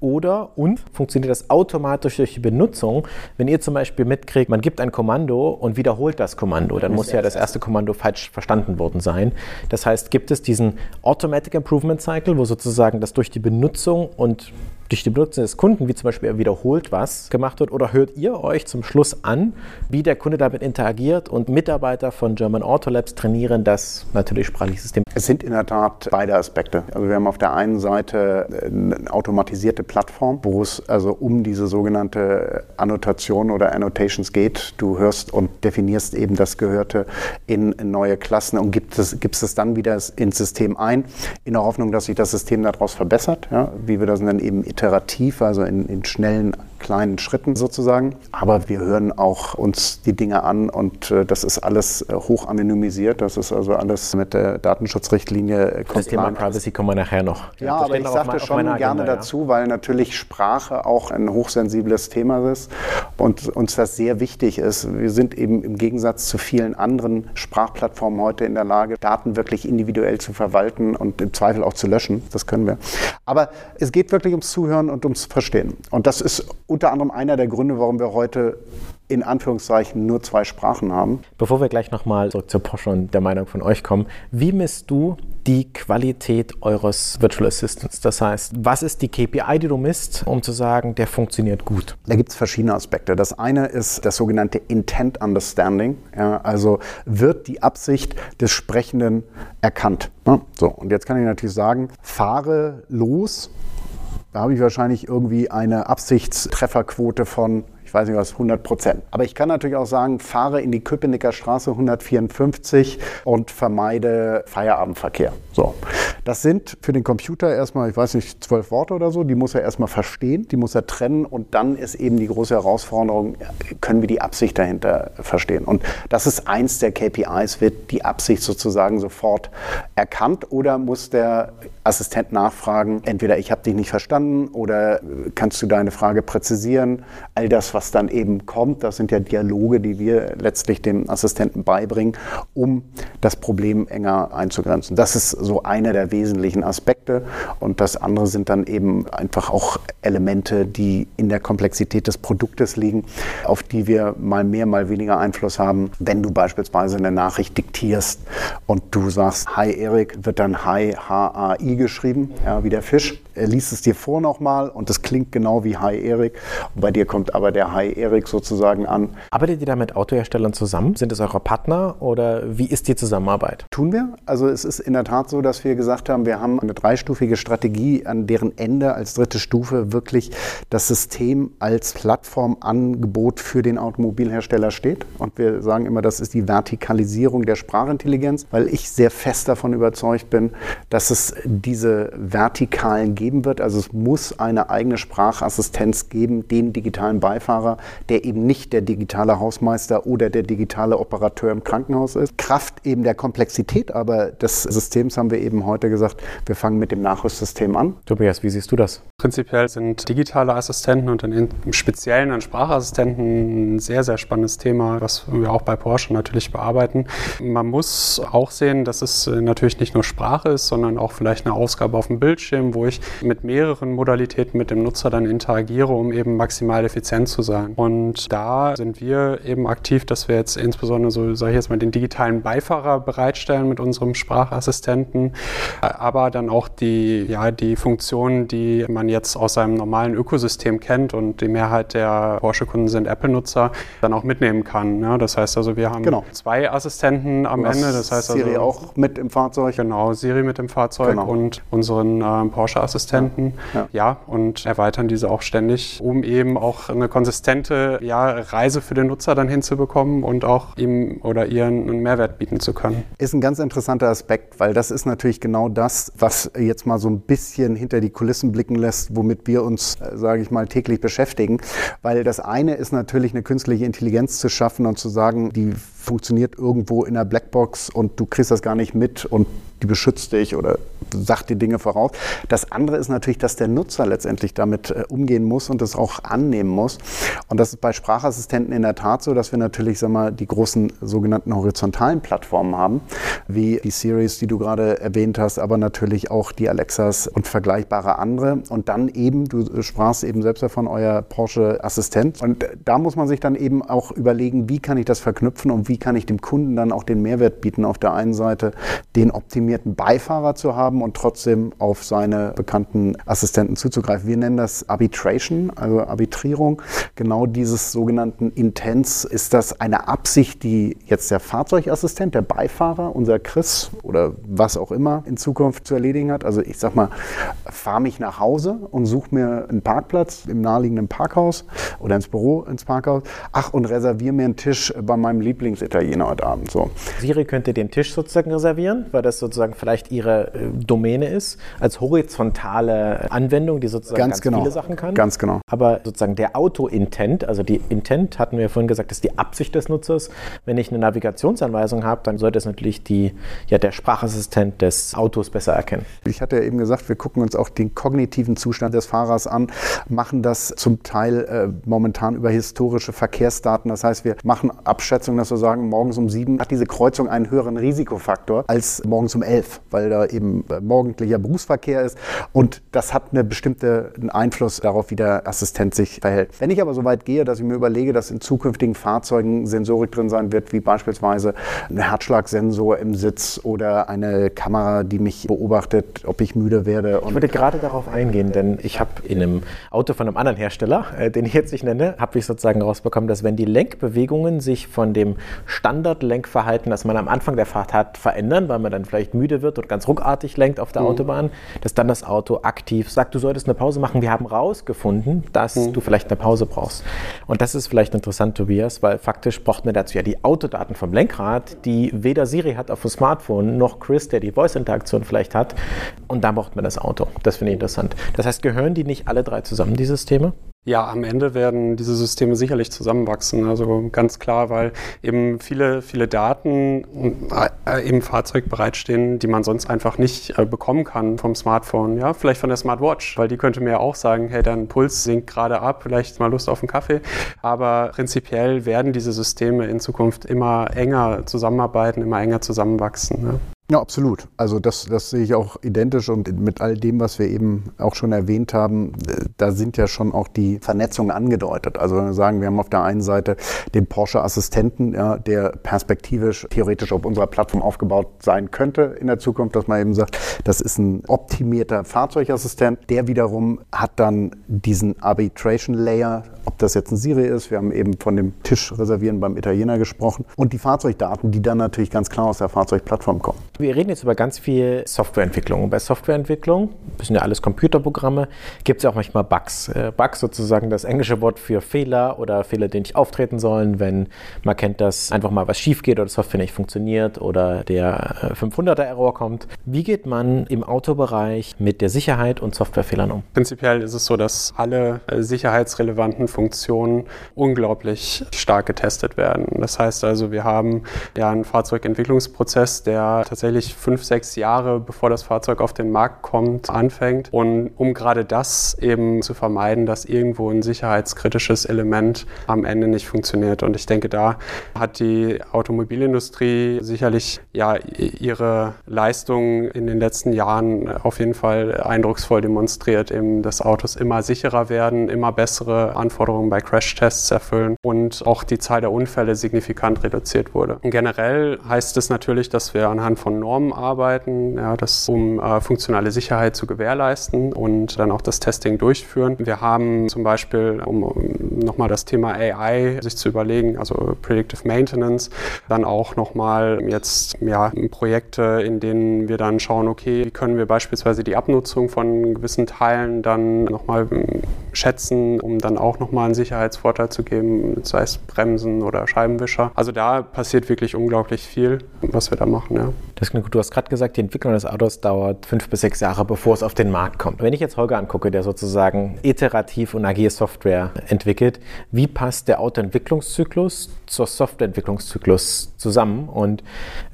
oder und funktioniert das automatisch durch die Benutzung, wenn ihr zum Beispiel mitkriegt, man gibt ein Kommando und wiederholt das Kommando, dann muss ja das erste Kommando falsch verstanden worden sein. Das heißt, gibt es diesen Automatic Improvement Cycle, wo sozusagen das durch die Benutzung und durch die Benutzung des Kunden, wie zum Beispiel er wiederholt was gemacht wird, oder hört ihr euch zum Schluss an, wie der Kunde damit interagiert und Mitarbeiter von German Auto Labs trainieren das natürlich sprachliche System? Es sind in der Tat beide Aspekte. Also wir haben auf der einen Seite eine automatisierte Plattform, wo es also um diese sogenannte Annotation oder Annotations geht. Du hörst und definierst eben das Gehörte in neue Klassen und gibst es, gibst es dann wieder ins System ein, in der Hoffnung, dass sich das System daraus verbessert, ja, wie wir das dann eben iterativ, also in, in schnellen kleinen Schritten sozusagen. Aber wir hören auch uns die Dinge an und äh, das ist alles äh, hoch anonymisiert. Das ist also alles mit der Datenschutzrichtlinie äh, Das Thema Privacy kommen wir nachher noch. Ja, ja aber ich sagte schon gerne Agenda, dazu, ja. weil natürlich Sprache auch ein hochsensibles Thema ist und uns das sehr wichtig ist. Wir sind eben im Gegensatz zu vielen anderen Sprachplattformen heute in der Lage, Daten wirklich individuell zu verwalten und im Zweifel auch zu löschen. Das können wir. Aber es geht wirklich ums Zuhören und ums Verstehen. Und das ist unter anderem einer der Gründe, warum wir heute in Anführungszeichen nur zwei Sprachen haben. Bevor wir gleich nochmal zurück zur Porsche und der Meinung von euch kommen, wie misst du die Qualität eures Virtual Assistants? Das heißt, was ist die KPI, die du misst, um zu sagen, der funktioniert gut? Da gibt es verschiedene Aspekte. Das eine ist das sogenannte Intent Understanding. Ja, also wird die Absicht des Sprechenden erkannt. Ja, so, und jetzt kann ich natürlich sagen, fahre los da habe ich wahrscheinlich irgendwie eine Absichtstrefferquote von ich weiß nicht was, 100 Prozent. Aber ich kann natürlich auch sagen, fahre in die Köpenicker Straße 154 und vermeide Feierabendverkehr. So. Das sind für den Computer erstmal, ich weiß nicht, zwölf Worte oder so, die muss er erstmal verstehen, die muss er trennen und dann ist eben die große Herausforderung, können wir die Absicht dahinter verstehen. Und das ist eins der KPIs, wird die Absicht sozusagen sofort erkannt oder muss der Assistent nachfragen, entweder ich habe dich nicht verstanden oder kannst du deine Frage präzisieren, all das, was was dann eben kommt, das sind ja Dialoge, die wir letztlich dem Assistenten beibringen, um das Problem enger einzugrenzen. Das ist so einer der wesentlichen Aspekte. Und das andere sind dann eben einfach auch Elemente, die in der Komplexität des Produktes liegen, auf die wir mal mehr, mal weniger Einfluss haben. Wenn du beispielsweise eine Nachricht diktierst und du sagst, Hi Erik, wird dann Hi H-A-I geschrieben, ja, wie der Fisch. Er liest es dir vor nochmal und es klingt genau wie Hi Erik. Und bei dir kommt aber der Hi Erik sozusagen an. Arbeitet ihr da mit Autoherstellern zusammen? Sind es eure Partner oder wie ist die Zusammenarbeit? Tun wir. Also es ist in der Tat so, dass wir gesagt haben, wir haben eine dreistufige Strategie, an deren Ende als dritte Stufe wirklich das System als Plattformangebot für den Automobilhersteller steht. Und wir sagen immer, das ist die Vertikalisierung der Sprachintelligenz, weil ich sehr fest davon überzeugt bin, dass es diese Vertikalen geben wird. Also es muss eine eigene Sprachassistenz geben, den digitalen Beifahrer Beifahrer, der eben nicht der digitale Hausmeister oder der digitale Operateur im Krankenhaus ist. Kraft eben der Komplexität aber des Systems haben wir eben heute gesagt, wir fangen mit dem Nachrüstsystem an. Tobias, wie siehst du das? Prinzipiell sind digitale Assistenten und im Speziellen an Sprachassistenten ein sehr, sehr spannendes Thema, was wir auch bei Porsche natürlich bearbeiten. Man muss auch sehen, dass es natürlich nicht nur Sprache ist, sondern auch vielleicht eine Ausgabe auf dem Bildschirm, wo ich mit mehreren Modalitäten mit dem Nutzer dann interagiere, um eben maximal effizient zu sein. Und da sind wir eben aktiv, dass wir jetzt insbesondere so, sage ich jetzt mal, den digitalen Beifahrer bereitstellen mit unserem Sprachassistenten, aber dann auch die, ja, die Funktionen, die man jetzt aus seinem normalen Ökosystem kennt und die Mehrheit der Porsche-Kunden sind Apple-Nutzer, dann auch mitnehmen kann. Ja, das heißt also, wir haben genau. zwei Assistenten am Ende. Das heißt Siri also, auch mit im Fahrzeug. Genau, Siri mit im Fahrzeug genau. und unseren äh, Porsche-Assistenten. Ja. ja, und erweitern diese auch ständig, um eben auch eine konsistente ja, Reise für den Nutzer dann hinzubekommen und auch ihm oder ihr einen Mehrwert bieten zu können. Ist ein ganz interessanter Aspekt, weil das ist natürlich genau das, was jetzt mal so ein bisschen hinter die Kulissen blicken lässt, womit wir uns, äh, sage ich mal, täglich beschäftigen. Weil das eine ist natürlich eine künstliche Intelligenz zu schaffen und zu sagen, die funktioniert irgendwo in der Blackbox und du kriegst das gar nicht mit und die beschützt dich oder sagt die Dinge voraus. Das andere ist natürlich, dass der Nutzer letztendlich damit äh, umgehen muss und das auch annehmen muss. Und das ist bei Sprachassistenten in der Tat so, dass wir natürlich sag mal, die großen sogenannten horizontalen Plattformen haben, wie die Series, die du gerade erwähnt hast, aber natürlich auch die Alexas und vergleichbare andere. Und dann eben, du sprachst eben selbst davon, euer Porsche Assistent. Und da muss man sich dann eben auch überlegen, wie kann ich das verknüpfen und wie kann ich dem Kunden dann auch den Mehrwert bieten. Auf der einen Seite den optimierten Beifahrer zu haben und trotzdem auf seine bekannten Assistenten zuzugreifen. Wir nennen das Arbitration, also Arbitrierung. Genau dieses sogenannten Intents ist das eine Absicht, die jetzt der Fahrzeugassistent, der Beifahrer, unser Chris oder was auch immer in Zukunft zu erledigen hat. Also ich sag mal, fahre mich nach Hause und suche mir einen Parkplatz im naheliegenden Parkhaus oder ins Büro, ins Parkhaus. Ach, und reserviere mir einen Tisch bei meinem Lieblingsitaliener heute Abend. So. Siri könnte den Tisch sozusagen reservieren, weil das sozusagen vielleicht ihre äh, Domäne ist, als horizontale Anwendung, die sozusagen Ganz ganz, genau. viele Sachen kann. Ganz genau. Aber sozusagen der Auto-Intent, also die Intent hatten wir vorhin gesagt, ist die Absicht des Nutzers. Wenn ich eine Navigationsanweisung habe, dann sollte es natürlich die, ja, der Sprachassistent des Autos besser erkennen. Ich hatte ja eben gesagt, wir gucken uns auch den kognitiven Zustand des Fahrers an, machen das zum Teil äh, momentan über historische Verkehrsdaten. Das heißt, wir machen Abschätzungen, dass wir sagen, morgens um sieben hat diese Kreuzung einen höheren Risikofaktor als morgens um elf, weil da eben äh, morgendlicher Berufsverkehr ist. Und das hat eine bestimmte Einfluss darauf, wie der Assistent sich verhält. Wenn ich aber so weit gehe, dass ich mir überlege, dass in zukünftigen Fahrzeugen Sensorik drin sein wird, wie beispielsweise ein Herzschlagsensor im Sitz oder eine Kamera, die mich beobachtet, ob ich müde werde. Ich würde gerade darauf eingehen, denn ich habe in einem Auto von einem anderen Hersteller, äh, den ich jetzt nicht nenne, habe ich sozusagen rausbekommen, dass wenn die Lenkbewegungen sich von dem Standardlenkverhalten, das man am Anfang der Fahrt hat, verändern, weil man dann vielleicht müde wird und ganz ruckartig lenkt auf der Autobahn, dass dann das Auto aktiv sagt, du solltest eine Pause machen. Wir haben rausgefunden, dass du vielleicht eine Pause brauchst. Und das ist vielleicht interessant, Tobias, weil faktisch braucht man dazu ja die Autodaten vom Lenkrad, die weder Siri hat auf dem Smartphone, noch Chris, der die Voice-Interaktion vielleicht hat. Und da braucht man das Auto. Das finde ich interessant. Das heißt, gehören die nicht alle drei zusammen, die Systeme? Ja, am Ende werden diese Systeme sicherlich zusammenwachsen. Also ganz klar, weil eben viele, viele Daten äh, im Fahrzeug bereitstehen, die man sonst einfach nicht äh, bekommen kann vom Smartphone. Ja, vielleicht von der Smartwatch, weil die könnte mir auch sagen, hey, dein Puls sinkt gerade ab, vielleicht mal Lust auf einen Kaffee. Aber prinzipiell werden diese Systeme in Zukunft immer enger zusammenarbeiten, immer enger zusammenwachsen. Ne? Ja, absolut. Also das, das sehe ich auch identisch und mit all dem, was wir eben auch schon erwähnt haben, äh, da sind ja schon auch die Vernetzungen angedeutet. Also wenn wir sagen, wir haben auf der einen Seite den Porsche Assistenten, ja, der perspektivisch theoretisch auf unserer Plattform aufgebaut sein könnte in der Zukunft, dass man eben sagt, das ist ein optimierter Fahrzeugassistent. Der wiederum hat dann diesen Arbitration Layer, ob das jetzt ein Siri ist, wir haben eben von dem Tisch reservieren beim Italiener gesprochen und die Fahrzeugdaten, die dann natürlich ganz klar aus der Fahrzeugplattform kommen. Wir reden jetzt über ganz viel Softwareentwicklung. Und bei Softwareentwicklung, das sind ja alles Computerprogramme, gibt es ja auch manchmal Bugs. Äh, Bugs sozusagen das englische Wort für Fehler oder Fehler, die nicht auftreten sollen, wenn man kennt, dass einfach mal was schief geht oder Software nicht funktioniert oder der 500er Error kommt. Wie geht man im Autobereich mit der Sicherheit und Softwarefehlern um? Prinzipiell ist es so, dass alle äh, sicherheitsrelevanten Funktionen unglaublich stark getestet werden. Das heißt also, wir haben ja einen Fahrzeugentwicklungsprozess, der tatsächlich fünf, sechs Jahre bevor das Fahrzeug auf den Markt kommt, anfängt. Und um gerade das eben zu vermeiden, dass irgendwo ein sicherheitskritisches Element am Ende nicht funktioniert. Und ich denke, da hat die Automobilindustrie sicherlich ja ihre Leistung in den letzten Jahren auf jeden Fall eindrucksvoll demonstriert, eben dass Autos immer sicherer werden, immer bessere Anforderungen bei Crashtests erfüllen und auch die Zahl der Unfälle signifikant reduziert wurde. Und generell heißt es natürlich, dass wir anhand von Normen arbeiten, ja, das, um äh, funktionale Sicherheit zu gewährleisten und dann auch das Testing durchführen. Wir haben zum Beispiel, um, um nochmal das Thema AI sich zu überlegen, also Predictive Maintenance, dann auch nochmal jetzt ja, Projekte, in denen wir dann schauen, okay, wie können wir beispielsweise die Abnutzung von gewissen Teilen dann nochmal schätzen, um dann auch nochmal einen Sicherheitsvorteil zu geben, sei es Bremsen oder Scheibenwischer. Also da passiert wirklich unglaublich viel, was wir da machen. Ja. Das klingt gut. Du hast gerade gesagt, die Entwicklung des Autos dauert fünf bis sechs Jahre, bevor es auf den Markt kommt. Wenn ich jetzt Holger angucke, der sozusagen iterativ und agile Software entwickelt, wie passt der Autoentwicklungszyklus zur Softwareentwicklungszyklus zusammen? Und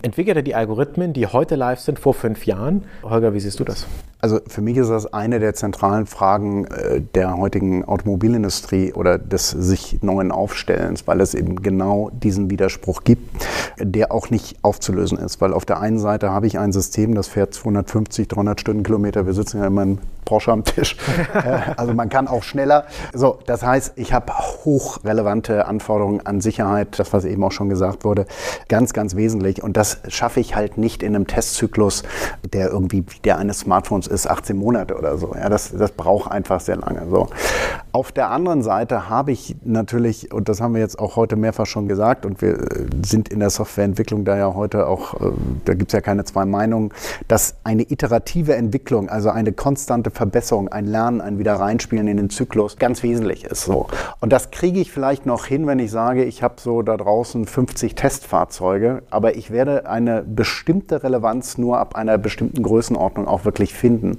entwickelt er die Algorithmen, die heute live sind, vor fünf Jahren? Holger, wie siehst du das? Also für mich ist das eine der zentralen Fragen äh, der heutigen Automobilindustrie oder des sich neuen Aufstellens, weil es eben genau diesen Widerspruch gibt, der auch nicht aufzulösen ist. Weil auf der einen Seite habe ich ein System, das fährt 250, 300 Stundenkilometer. Wir sitzen ja immer im Porsche am Tisch. Äh, also man kann auch schneller. So, das heißt, ich habe hochrelevante Anforderungen an Sicherheit, das was eben auch schon gesagt wurde, ganz, ganz wesentlich. Und das schaffe ich halt nicht in einem Testzyklus, der irgendwie wie der eines Smartphones ist, 18 Monate oder so. Ja, das, das braucht einfach sehr lange. So. Auf der anderen Seite habe ich natürlich, und das haben wir jetzt auch heute mehrfach schon gesagt, und wir äh, sind in der Softwareentwicklung da ja heute auch, äh, da gibt es ja keine zwei Meinungen, dass eine iterative Entwicklung, also eine konstante Verbesserung, ein Lernen, ein Wiederreinspielen in den Zyklus ganz wesentlich ist. So. Und das kriege ich vielleicht noch hin, wenn ich sage, ich habe so da draußen 50 Testfahrzeuge, aber ich werde eine bestimmte Relevanz nur ab einer bestimmten Größenordnung auch wirklich finden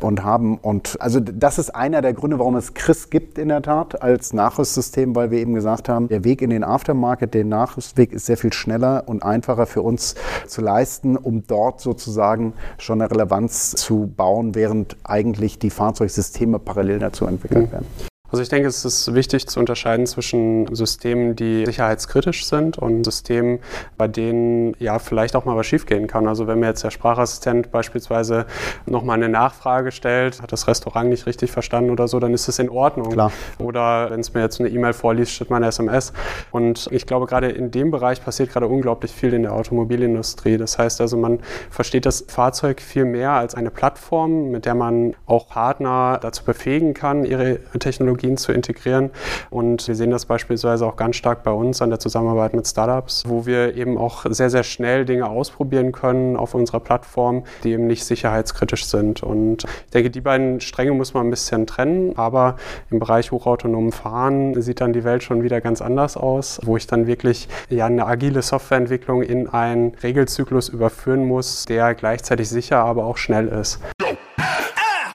und haben. Und also das ist einer der Gründe, warum es CRIS gibt in der Tat als Nachrüstsystem, weil wir eben gesagt haben, der Weg in den Aftermarket, der Nachrüstweg ist sehr viel schneller und einfacher für uns zu leisten, um dort sozusagen schon eine Relevanz zu bauen, während eigentlich die Fahrzeugsysteme parallel dazu entwickelt mhm. werden. Also ich denke, es ist wichtig zu unterscheiden zwischen Systemen, die sicherheitskritisch sind und Systemen, bei denen ja vielleicht auch mal was schiefgehen kann. Also wenn mir jetzt der Sprachassistent beispielsweise nochmal eine Nachfrage stellt, hat das Restaurant nicht richtig verstanden oder so, dann ist es in Ordnung. Klar. Oder wenn es mir jetzt eine E-Mail vorliest, steht meine SMS. Und ich glaube, gerade in dem Bereich passiert gerade unglaublich viel in der Automobilindustrie. Das heißt also, man versteht das Fahrzeug viel mehr als eine Plattform, mit der man auch Partner dazu befähigen kann, ihre Technologie Technologien zu integrieren. Und wir sehen das beispielsweise auch ganz stark bei uns an der Zusammenarbeit mit Startups, wo wir eben auch sehr, sehr schnell Dinge ausprobieren können auf unserer Plattform, die eben nicht sicherheitskritisch sind. Und ich denke, die beiden Stränge muss man ein bisschen trennen, aber im Bereich hochautonomen Fahren sieht dann die Welt schon wieder ganz anders aus, wo ich dann wirklich ja eine agile Softwareentwicklung in einen Regelzyklus überführen muss, der gleichzeitig sicher, aber auch schnell ist.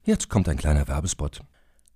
Jetzt kommt ein kleiner Werbespot.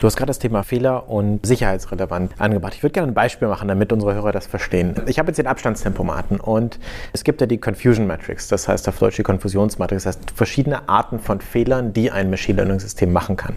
Du hast gerade das Thema Fehler und sicherheitsrelevant angebracht. Ich würde gerne ein Beispiel machen, damit unsere Hörer das verstehen. Ich habe jetzt den Abstandstempomaten und es gibt ja die Confusion Matrix, das heißt auf Deutsch die Konfusionsmatrix, das heißt verschiedene Arten von Fehlern, die ein Machine Learning System machen kann.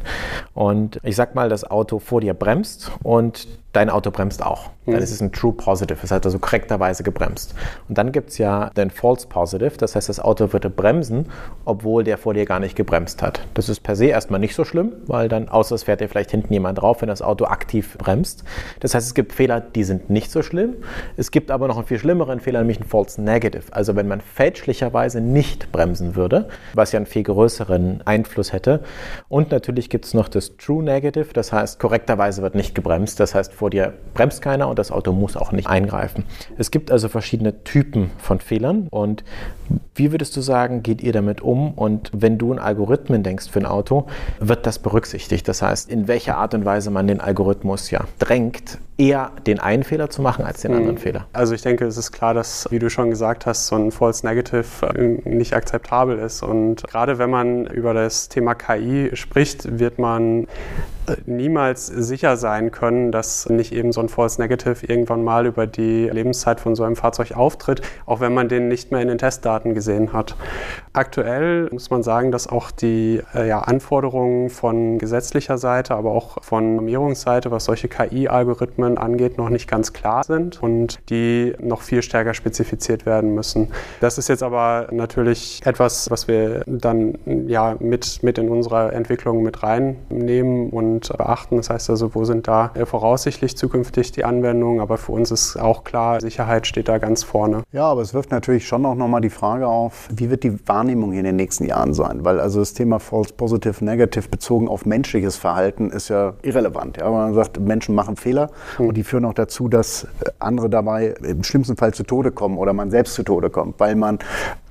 Und ich sag mal, das Auto vor dir bremst und dein Auto bremst auch. Dann mhm. ist es ein True Positive, es hat also korrekterweise gebremst. Und dann gibt es ja den False Positive, das heißt, das Auto würde bremsen, obwohl der vor dir gar nicht gebremst hat. Das ist per se erstmal nicht so schlimm, weil dann, außer es fährt dir vielleicht hinten jemand drauf, wenn das Auto aktiv bremst. Das heißt, es gibt Fehler, die sind nicht so schlimm. Es gibt aber noch einen viel schlimmeren Fehler, nämlich einen False Negative. Also wenn man fälschlicherweise nicht bremsen würde, was ja einen viel größeren Einfluss hätte. Und natürlich gibt es noch das True Negative, das heißt, korrekterweise wird nicht gebremst. Das heißt, vor dir bremst keiner und das Auto muss auch nicht eingreifen. Es gibt also verschiedene Typen von Fehlern und wie würdest du sagen, geht ihr damit um? Und wenn du an Algorithmen denkst für ein Auto, wird das berücksichtigt? Das heißt, in welcher Art und Weise man den Algorithmus ja drängt, eher den einen Fehler zu machen als den mhm. anderen Fehler? Also ich denke, es ist klar, dass, wie du schon gesagt hast, so ein False Negative äh, nicht akzeptabel ist. Und gerade wenn man über das Thema KI spricht, wird man niemals sicher sein können, dass nicht eben so ein False Negative irgendwann mal über die Lebenszeit von so einem Fahrzeug auftritt, auch wenn man den nicht mehr in den Testdaten gesehen hat. Aktuell muss man sagen, dass auch die äh, ja, Anforderungen von gesetzlicher Seite, aber auch von Normierungsseite, was solche KI-Algorithmen Algorithmen angeht, noch nicht ganz klar sind und die noch viel stärker spezifiziert werden müssen. Das ist jetzt aber natürlich etwas, was wir dann ja mit, mit in unserer Entwicklung mit reinnehmen und beachten. Das heißt also, wo sind da voraussichtlich zukünftig die Anwendungen? Aber für uns ist auch klar, Sicherheit steht da ganz vorne. Ja, aber es wirft natürlich schon auch nochmal die Frage auf, wie wird die Wahrnehmung in den nächsten Jahren sein? Weil also das Thema False Positive, Negative bezogen auf menschliches Verhalten ist ja irrelevant. Ja? Man sagt, Menschen machen Fehler. Und die führen auch dazu, dass andere dabei im schlimmsten Fall zu Tode kommen oder man selbst zu Tode kommt, weil man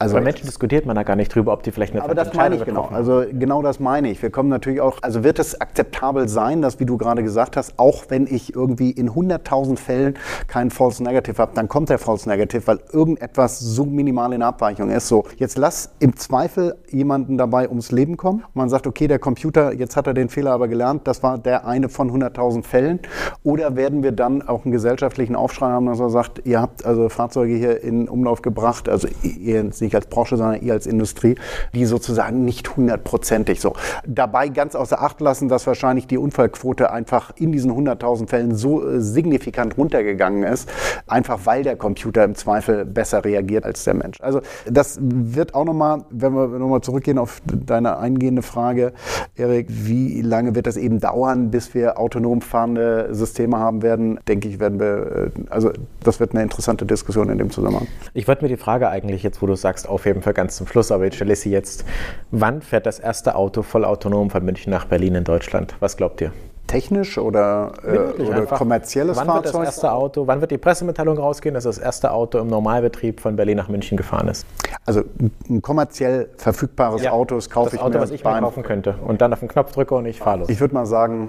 also Bei Menschen diskutiert man da gar nicht drüber, ob die vielleicht eine Aber das meine ich genau. Also genau das meine ich. Wir kommen natürlich auch, also wird es akzeptabel sein, dass, wie du gerade gesagt hast, auch wenn ich irgendwie in 100.000 Fällen keinen False Negative habe, dann kommt der False Negative, weil irgendetwas so minimal in Abweichung ist. So, jetzt lass im Zweifel jemanden dabei ums Leben kommen. Und man sagt, okay, der Computer, jetzt hat er den Fehler aber gelernt, das war der eine von 100.000 Fällen. Oder werden wir dann auch einen gesellschaftlichen Aufschrei haben, dass er sagt, ihr habt also Fahrzeuge hier in Umlauf gebracht, also ihr nicht als Branche, sondern eher als Industrie, die sozusagen nicht hundertprozentig so. Dabei ganz außer Acht lassen, dass wahrscheinlich die Unfallquote einfach in diesen 100.000 Fällen so äh, signifikant runtergegangen ist, einfach weil der Computer im Zweifel besser reagiert als der Mensch. Also das wird auch nochmal, wenn wir nochmal zurückgehen auf deine eingehende Frage, Erik, wie lange wird das eben dauern, bis wir autonom fahrende Systeme haben werden, denke ich, werden wir, äh, also das wird eine interessante Diskussion in dem Zusammenhang. Ich wollte mir die Frage eigentlich jetzt, wo du sagst, aufheben für ganz zum Schluss, aber ich stelle sie jetzt. Wann fährt das erste Auto voll autonom von München nach Berlin in Deutschland? Was glaubt ihr? Technisch oder, äh, oder kommerzielles wann Fahrzeug? Wird das erste Auto, wann wird die Pressemitteilung rausgehen, dass das erste Auto im Normalbetrieb von Berlin nach München gefahren ist? Also ein kommerziell verfügbares ja, Auto das kaufe das ich Auto, mir. was ich mir kaufen könnte und dann auf den Knopf drücke und ich fahre los. Ich würde mal sagen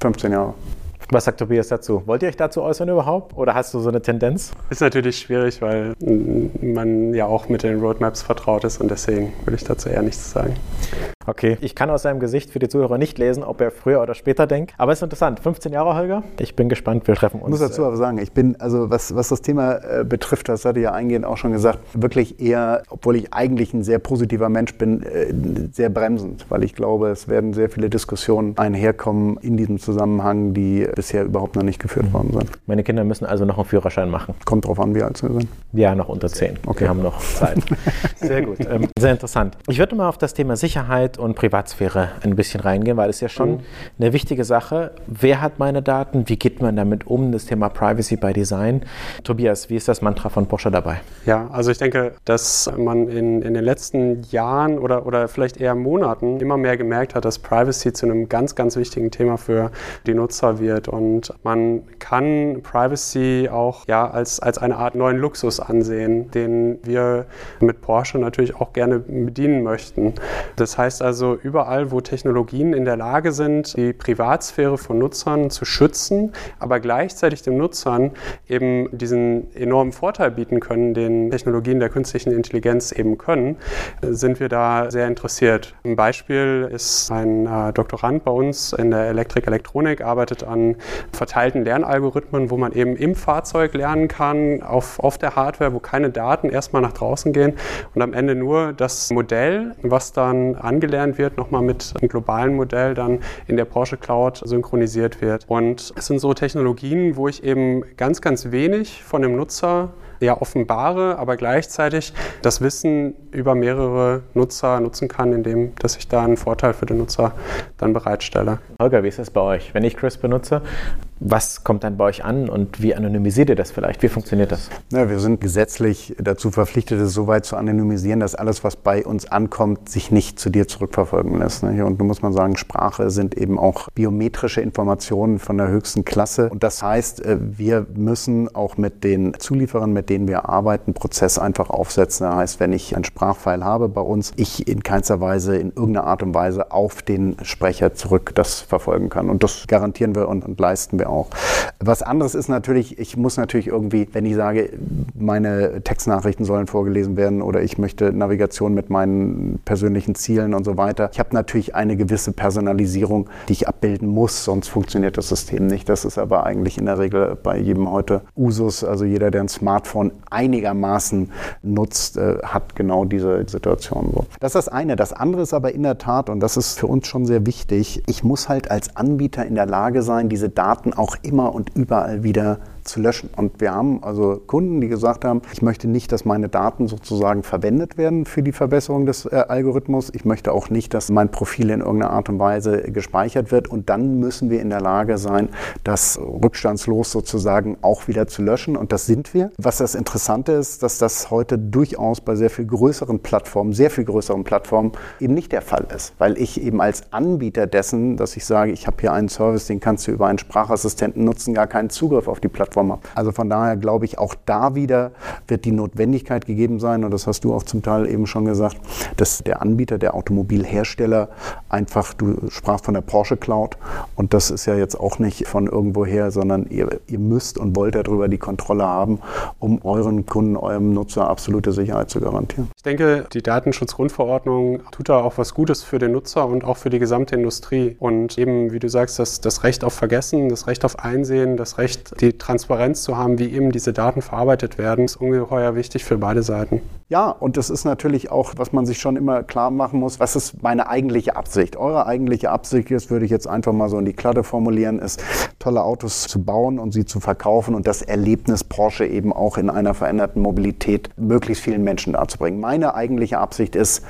15 Jahre. Was sagt Tobias dazu? Wollt ihr euch dazu äußern überhaupt? Oder hast du so eine Tendenz? Ist natürlich schwierig, weil man ja auch mit den Roadmaps vertraut ist und deswegen würde ich dazu eher nichts sagen. Okay, ich kann aus seinem Gesicht für die Zuhörer nicht lesen, ob er früher oder später denkt. Aber es ist interessant. 15 Jahre, Holger. Ich bin gespannt. Wir treffen uns. Ich muss dazu aber sagen, ich bin, also was, was das Thema äh, betrifft, das hatte ich ja eingehend auch schon gesagt, wirklich eher, obwohl ich eigentlich ein sehr positiver Mensch bin, äh, sehr bremsend, weil ich glaube, es werden sehr viele Diskussionen einherkommen in diesem Zusammenhang, die bisher überhaupt noch nicht geführt worden sind. Meine Kinder müssen also noch einen Führerschein machen. Kommt drauf an, wie alt sie sind. Ja, noch unter 10. Okay. Wir haben noch Zeit. sehr gut. Ähm, sehr interessant. Ich würde mal auf das Thema Sicherheit Sicherheit und Privatsphäre ein bisschen reingehen, weil es ja schon mhm. eine wichtige Sache. Wer hat meine Daten? Wie geht man damit um? Das Thema Privacy by Design. Tobias, wie ist das Mantra von Porsche dabei? Ja, also ich denke, dass man in, in den letzten Jahren oder, oder vielleicht eher Monaten immer mehr gemerkt hat, dass Privacy zu einem ganz, ganz wichtigen Thema für die Nutzer wird. Und man kann Privacy auch ja, als, als eine Art neuen Luxus ansehen, den wir mit Porsche natürlich auch gerne bedienen möchten. Das heißt, heißt also, überall, wo Technologien in der Lage sind, die Privatsphäre von Nutzern zu schützen, aber gleichzeitig den Nutzern eben diesen enormen Vorteil bieten können, den Technologien der künstlichen Intelligenz eben können, sind wir da sehr interessiert. Ein Beispiel ist ein äh, Doktorand bei uns in der Elektrik-Elektronik, arbeitet an verteilten Lernalgorithmen, wo man eben im Fahrzeug lernen kann, auf, auf der Hardware, wo keine Daten erstmal nach draußen gehen und am Ende nur das Modell, was dann angelernt angelernt wird, nochmal mit einem globalen Modell dann in der Porsche Cloud synchronisiert wird. Und es sind so Technologien, wo ich eben ganz, ganz wenig von dem Nutzer ja offenbare, aber gleichzeitig das Wissen über mehrere Nutzer nutzen kann, indem dass ich da einen Vorteil für den Nutzer dann bereitstelle. Holger, wie ist das bei euch? Wenn ich Chris benutze, was kommt dann bei euch an und wie anonymisiert ihr das vielleicht? Wie funktioniert das? Ja, wir sind gesetzlich dazu verpflichtet, es so weit zu anonymisieren, dass alles, was bei uns ankommt, sich nicht zu dir zurückverfolgen lässt. Und da muss man sagen, Sprache sind eben auch biometrische Informationen von der höchsten Klasse. Und das heißt, äh, wir müssen auch mit den Zulieferern, mit denen wir arbeiten, Prozess einfach aufsetzen. Das heißt, wenn ich einen Sprachfile habe bei uns, ich in keinster Weise, in irgendeiner Art und Weise auf den Sprecher zurück das verfolgen kann. Und das garantieren wir und, und leisten wir auch. Was anderes ist natürlich, ich muss natürlich irgendwie, wenn ich sage, meine Textnachrichten sollen vorgelesen werden oder ich möchte Navigation mit meinen persönlichen Zielen und so weiter. Ich habe natürlich eine gewisse Personalisierung, die ich abbilden muss, sonst funktioniert das System nicht. Das ist aber eigentlich in der Regel bei jedem heute Usus. Also jeder, der ein Smartphone Smartphone einigermaßen nutzt, äh, hat genau diese Situation so. Das ist das eine. Das andere ist aber in der Tat, und das ist für uns schon sehr wichtig, ich muss halt als Anbieter in der Lage sein, diese Daten auch immer und überall wieder zu löschen. Und wir haben also Kunden, die gesagt haben, ich möchte nicht, dass meine Daten sozusagen verwendet werden für die Verbesserung des äh, Algorithmus. Ich möchte auch nicht, dass mein Profil in irgendeiner Art und Weise gespeichert wird. Und dann müssen wir in der Lage sein, das rückstandslos sozusagen auch wieder zu löschen. Und das sind wir. Was das Interessante ist, dass das heute durchaus bei sehr viel größeren Plattformen, sehr viel größeren Plattformen eben nicht der Fall ist. Weil ich eben als Anbieter dessen, dass ich sage, ich habe hier einen Service, den kannst du über einen Sprachassistenten nutzen, gar keinen Zugriff auf die Plattform Plattform habe. Also von daher glaube ich, auch da wieder wird die Notwendigkeit gegeben sein, und das hast du auch zum Teil eben schon gesagt, dass der Anbieter, der Automobilhersteller einfach, du sprachst von der Porsche Cloud, und das ist ja jetzt auch nicht von irgendwoher, sondern ihr, ihr müsst und wollt darüber die Kontrolle haben, um euren Kunden, eurem Nutzer absolute Sicherheit zu garantieren. Ich denke, die Datenschutzgrundverordnung tut da auch was Gutes für den Nutzer und auch für die gesamte Industrie. Und eben, wie du sagst, das, das Recht auf Vergessen, das Recht auf Einsehen, das Recht, die Transparenz Transparenz zu haben, wie eben diese Daten verarbeitet werden, ist ungeheuer wichtig für beide Seiten. Ja, und das ist natürlich auch, was man sich schon immer klar machen muss, was ist meine eigentliche Absicht? Eure eigentliche Absicht ist, würde ich jetzt einfach mal so in die Klatte formulieren, ist, tolle Autos zu bauen und sie zu verkaufen und das Erlebnis Porsche eben auch in einer veränderten Mobilität möglichst vielen Menschen darzubringen. Meine eigentliche Absicht ist,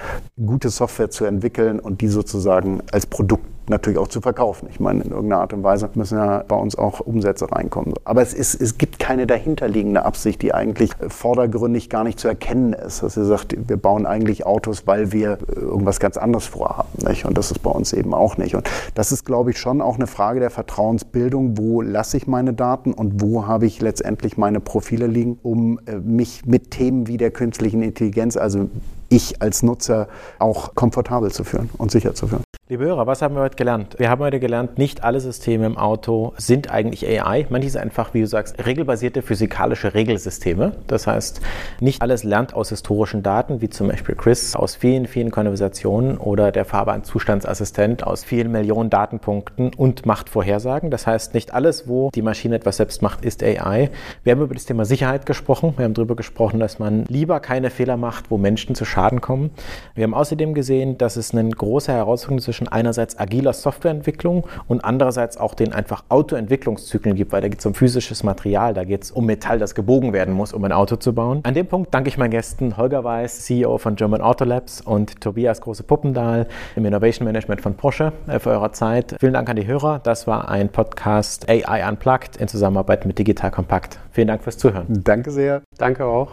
gute Software zu entwickeln und die sozusagen als Produkt natürlich auch zu verkaufen. Ich meine, in irgendeiner Art und Weise müssen ja bei uns auch Umsätze reinkommen. Aber es, ist, es gibt keine dahinterliegende Absicht, die eigentlich vordergründig gar nicht zu erkennen ist. Dass ihr sagt, wir bauen eigentlich Autos, weil wir irgendwas ganz anderes vorhaben. Nicht? Und das ist bei uns eben auch nicht. Und das ist, glaube ich, schon auch eine Frage der Vertrauensbildung. Wo lasse ich meine Daten und wo habe ich letztendlich meine Profile liegen, um äh, mich mit Themen wie der künstlichen Intelligenz, also ich als Nutzer auch komfortabel zu führen und sicher zu führen. Liebe Hörer, was haben wir heute gelernt? Wir haben heute gelernt, nicht alle Systeme im Auto sind eigentlich AI. Manches sind einfach, wie du sagst, regelbasierte physikalische Regelsysteme. Das heißt, nicht alles lernt aus historischen Daten, wie zum Beispiel Chris aus vielen, vielen Konversationen oder der Fahrbahn-Zustandsassistent aus vielen Millionen Datenpunkten und macht Vorhersagen. Das heißt, nicht alles, wo die Maschine etwas selbst macht, ist AI. Wir haben über das Thema Sicherheit gesprochen. Wir haben darüber gesprochen, dass man lieber keine Fehler macht, wo Menschen zu Schaden kommen. Wir haben außerdem gesehen, dass es eine große Herausforderung zwischen zwischen einerseits agiler Softwareentwicklung und andererseits auch den einfach Autoentwicklungszyklen gibt, weil da geht es um physisches Material, da geht es um Metall, das gebogen werden muss, um ein Auto zu bauen. An dem Punkt danke ich meinen Gästen Holger Weiß, CEO von German Auto Labs und Tobias Große-Puppendahl im Innovation Management von Porsche äh, für eure Zeit. Vielen Dank an die Hörer. Das war ein Podcast AI Unplugged in Zusammenarbeit mit Digital Compact. Vielen Dank fürs Zuhören. Danke sehr. Danke auch.